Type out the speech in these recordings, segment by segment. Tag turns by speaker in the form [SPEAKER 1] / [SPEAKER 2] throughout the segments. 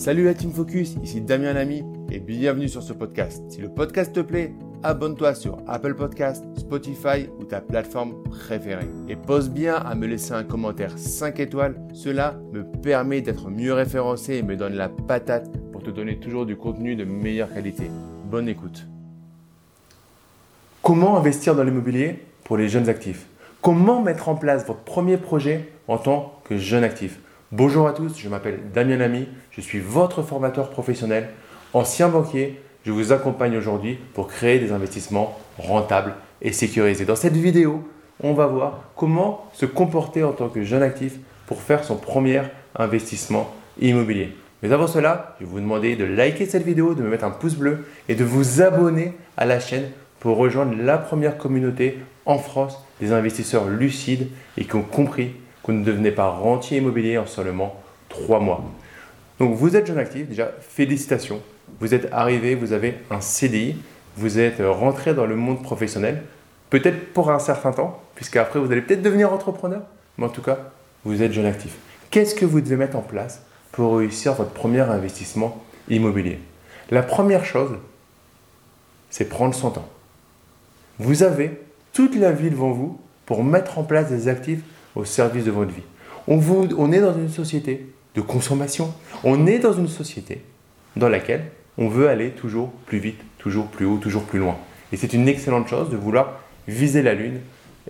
[SPEAKER 1] Salut la Team Focus, ici Damien Lamy et bienvenue sur ce podcast. Si le podcast te plaît, abonne-toi sur Apple Podcast, Spotify ou ta plateforme préférée. Et pose bien à me laisser un commentaire 5 étoiles, cela me permet d'être mieux référencé et me donne la patate pour te donner toujours du contenu de meilleure qualité. Bonne écoute. Comment investir dans l'immobilier pour les jeunes actifs? Comment mettre en place votre premier projet en tant que jeune actif? Bonjour à tous, je m'appelle Damien Lamy, je suis votre formateur professionnel, ancien banquier. Je vous accompagne aujourd'hui pour créer des investissements rentables et sécurisés. Dans cette vidéo, on va voir comment se comporter en tant que jeune actif pour faire son premier investissement immobilier. Mais avant cela, je vais vous demander de liker cette vidéo, de me mettre un pouce bleu et de vous abonner à la chaîne pour rejoindre la première communauté en France des investisseurs lucides et qui ont compris vous ne devenez pas rentier immobilier en seulement trois mois. Donc vous êtes jeune actif, déjà félicitations. Vous êtes arrivé, vous avez un CDI, vous êtes rentré dans le monde professionnel, peut-être pour un certain temps, puisqu'après vous allez peut-être devenir entrepreneur, mais en tout cas, vous êtes jeune actif. Qu'est-ce que vous devez mettre en place pour réussir votre premier investissement immobilier? La première chose, c'est prendre son temps. Vous avez toute la vie devant vous pour mettre en place des actifs au service de votre vie. On, vous, on est dans une société de consommation. On est dans une société dans laquelle on veut aller toujours plus vite, toujours plus haut, toujours plus loin. Et c'est une excellente chose de vouloir viser la Lune.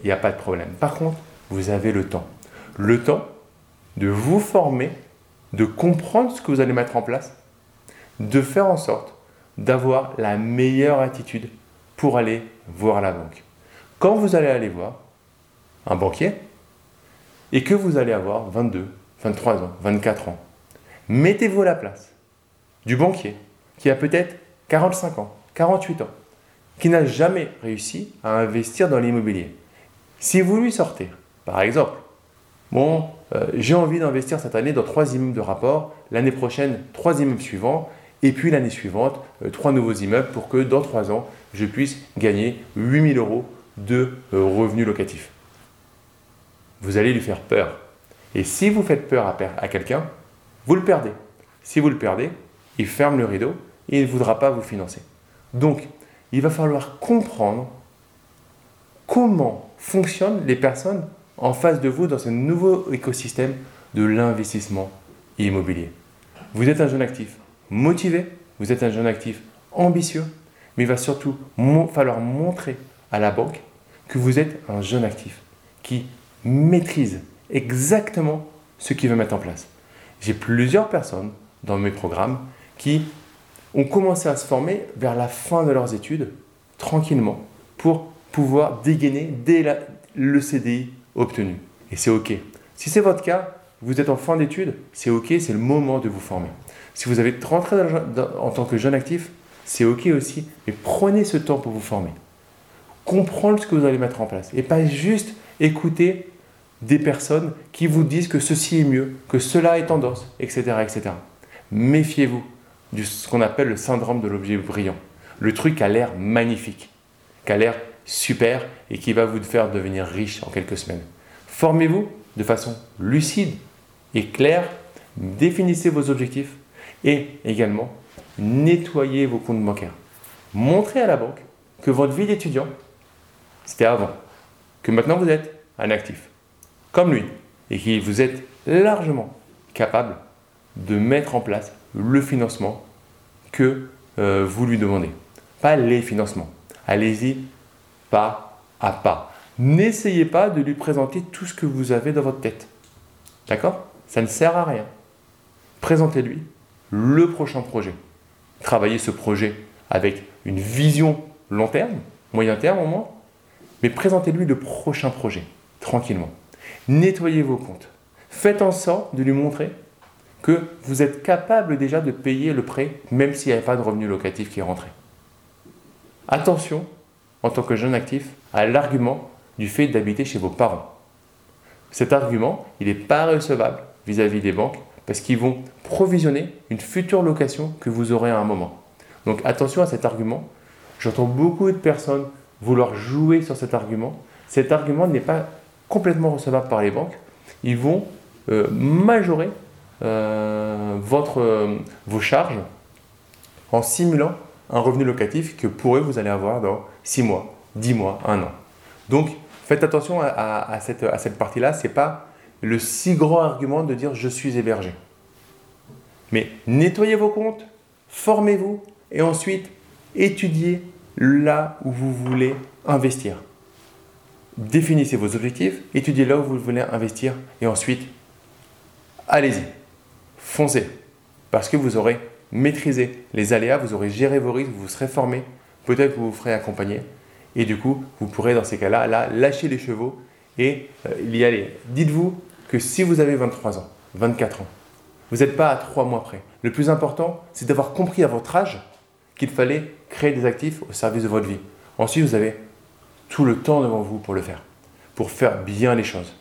[SPEAKER 1] Il n'y a pas de problème. Par contre, vous avez le temps. Le temps de vous former, de comprendre ce que vous allez mettre en place, de faire en sorte d'avoir la meilleure attitude pour aller voir la banque. Quand vous allez aller voir un banquier, et que vous allez avoir 22, 23 ans, 24 ans, mettez-vous à la place du banquier qui a peut-être 45 ans, 48 ans, qui n'a jamais réussi à investir dans l'immobilier. Si vous lui sortez, par exemple, bon, euh, j'ai envie d'investir cette année dans trois immeubles de rapport, l'année prochaine, trois immeubles suivants, et puis l'année suivante, euh, trois nouveaux immeubles pour que dans trois ans, je puisse gagner 8000 euros de euh, revenus locatifs vous allez lui faire peur. Et si vous faites peur à, quelqu'un, vous le perdez. Si vous le perdez, il ferme le rideau et il ne voudra pas vous financer. Donc, il va falloir comprendre comment fonctionnent les personnes en face de vous dans ce nouveau écosystème de l'investissement immobilier. Vous êtes un jeune actif motivé, vous êtes un jeune actif ambitieux, mais il va surtout falloir montrer à la banque que vous êtes un jeune actif qui maîtrise exactement ce qu'il veut mettre en place. J'ai plusieurs personnes dans mes programmes qui ont commencé à se former vers la fin de leurs études, tranquillement, pour pouvoir dégainer dès le CDI obtenu. Et c'est OK. Si c'est votre cas, vous êtes en fin d'études, c'est OK, c'est le moment de vous former. Si vous avez rentré en tant que jeune actif, c'est OK aussi, mais prenez ce temps pour vous former. Comprendre ce que vous allez mettre en place et pas juste écouter des personnes qui vous disent que ceci est mieux, que cela est tendance, etc. etc. Méfiez-vous de ce qu'on appelle le syndrome de l'objet brillant. Le truc a l'air magnifique, qui a l'air super et qui va vous faire devenir riche en quelques semaines. Formez-vous de façon lucide et claire, définissez vos objectifs et également nettoyez vos comptes bancaires. Montrez à la banque que votre vie d'étudiant, c'était avant, que maintenant vous êtes un actif comme lui, et que vous êtes largement capable de mettre en place le financement que euh, vous lui demandez. Pas les financements. Allez-y pas à pas. N'essayez pas de lui présenter tout ce que vous avez dans votre tête. D'accord? Ça ne sert à rien. Présentez-lui le prochain projet. Travaillez ce projet avec une vision long terme, moyen terme au moins, mais présentez-lui le prochain projet, tranquillement nettoyez vos comptes. Faites en sorte de lui montrer que vous êtes capable déjà de payer le prêt, même s'il n'y avait pas de revenu locatif qui est rentré. Attention, en tant que jeune actif, à l'argument du fait d'habiter chez vos parents. Cet argument, il n'est pas recevable vis-à-vis des banques parce qu'ils vont provisionner une future location que vous aurez à un moment. Donc attention à cet argument. J'entends beaucoup de personnes vouloir jouer sur cet argument. Cet argument n'est pas complètement recevables par les banques, ils vont euh, majorer euh, votre, euh, vos charges en simulant un revenu locatif que pour eux, vous allez avoir dans 6 mois, 10 mois, 1 an. Donc, faites attention à, cette, à cette partie-là. Ce n'est pas le si grand argument de dire je suis hébergé. Mais nettoyez vos comptes, formez-vous et ensuite étudiez là où vous voulez investir. Définissez vos objectifs, étudiez là où vous voulez investir et ensuite allez-y, foncez. Parce que vous aurez maîtrisé les aléas, vous aurez géré vos risques, vous serez formé, peut-être vous vous ferez accompagner et du coup vous pourrez dans ces cas-là là, lâcher les chevaux et euh, y aller. Dites-vous que si vous avez 23 ans, 24 ans, vous n'êtes pas à 3 mois près. Le plus important, c'est d'avoir compris à votre âge qu'il fallait créer des actifs au service de votre vie. Ensuite, vous avez tout le temps devant vous pour le faire, pour faire bien les choses.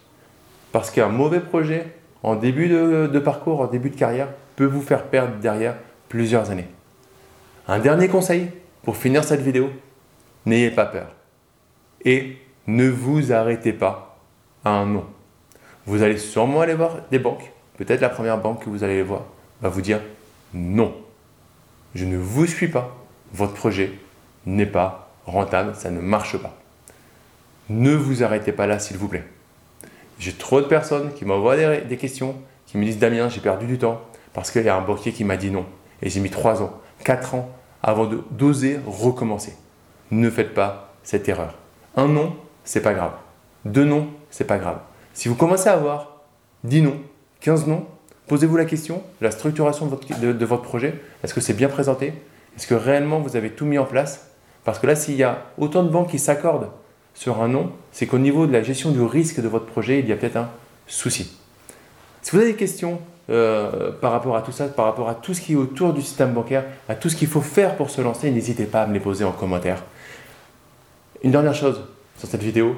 [SPEAKER 1] Parce qu'un mauvais projet en début de, parcours, en début de carrière, peut vous faire perdre derrière plusieurs années. Un dernier conseil pour finir cette vidéo, n'ayez pas peur. Et ne vous arrêtez pas à un non. Vous allez sûrement aller voir des banques. Peut-être la première banque que vous allez voir va vous dire non. Je ne vous suis pas. Votre projet n'est pas rentable, ça ne marche pas. Ne vous arrêtez pas là, s'il vous plaît. J'ai trop de personnes qui m'envoient des, questions, qui me disent Damien, j'ai perdu du temps parce qu'il y a un banquier qui m'a dit non. Et j'ai mis 3 ans, 4 ans avant d'oser recommencer. Ne faites pas cette erreur. Un non, c'est pas grave. Deux non, c'est pas grave. Si vous commencez à avoir 10 non, 15 non, posez-vous la question, la structuration de votre, projet, est-ce que c'est bien présenté? Est-ce que réellement vous avez tout mis en place? Parce que là, s'il y a autant de banques qui s'accordent sur un nom, c'est qu'au niveau de la gestion du risque de votre projet, il y a peut-être un souci. Si vous avez des questions euh, par rapport à tout ça, par rapport à tout ce qui est autour du système bancaire, à tout ce qu'il faut faire pour se lancer, n'hésitez pas à me les poser en commentaire. Une dernière chose sur cette vidéo,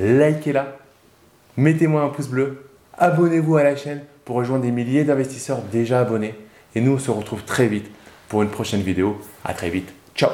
[SPEAKER 1] likez-la, mettez-moi un pouce bleu, abonnez-vous à la chaîne pour rejoindre des milliers d'investisseurs déjà abonnés. Et nous, on se retrouve très vite pour une prochaine vidéo. À très vite. Ciao